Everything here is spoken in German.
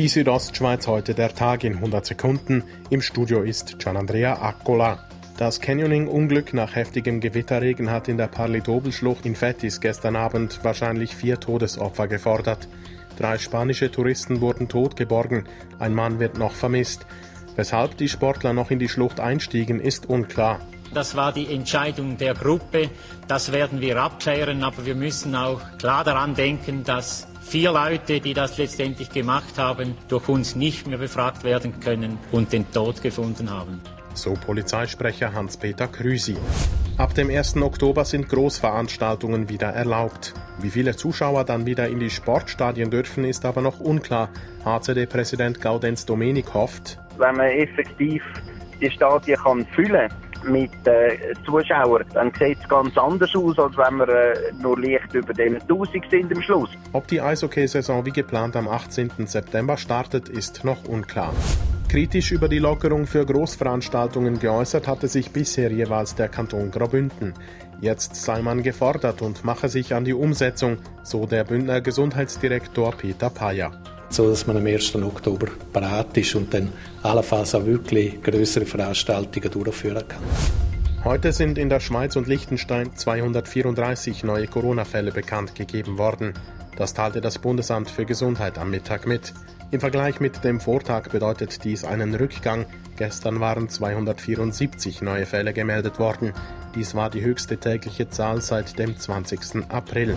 Die Südostschweiz heute der Tag in 100 Sekunden. Im Studio ist Gianandrea Accola. Das Canyoning-Unglück nach heftigem Gewitterregen hat in der Parlitobel-Schlucht in Fettis gestern Abend wahrscheinlich vier Todesopfer gefordert. Drei spanische Touristen wurden tot geborgen, ein Mann wird noch vermisst. Weshalb die Sportler noch in die Schlucht einstiegen, ist unklar. Das war die Entscheidung der Gruppe. Das werden wir abklären, aber wir müssen auch klar daran denken, dass vier Leute, die das letztendlich gemacht haben, durch uns nicht mehr befragt werden können und den Tod gefunden haben. So Polizeisprecher Hans-Peter Krüsi. Ab dem 1. Oktober sind Großveranstaltungen wieder erlaubt. Wie viele Zuschauer dann wieder in die Sportstadien dürfen, ist aber noch unklar. HCD-Präsident Gaudenz Domenik hofft, wenn man effektiv die Stadien kann füllen kann, mit äh, Zuschauern, dann sieht es ganz anders aus, als wenn wir äh, nur leicht über den 1000 sind am Schluss. Ob die Eishockeysaison wie geplant am 18. September startet, ist noch unklar. Kritisch über die Lockerung für Großveranstaltungen geäußert hatte sich bisher jeweils der Kanton Graubünden. Jetzt sei man gefordert und mache sich an die Umsetzung, so der Bündner Gesundheitsdirektor Peter Payer so dass man am 1. Oktober bereit ist und dann allenfalls auch wirklich größere Veranstaltungen durchführen kann. Heute sind in der Schweiz und Liechtenstein 234 neue Corona-Fälle bekannt gegeben worden. Das teilte das Bundesamt für Gesundheit am Mittag mit. Im Vergleich mit dem Vortag bedeutet dies einen Rückgang. Gestern waren 274 neue Fälle gemeldet worden. Dies war die höchste tägliche Zahl seit dem 20. April.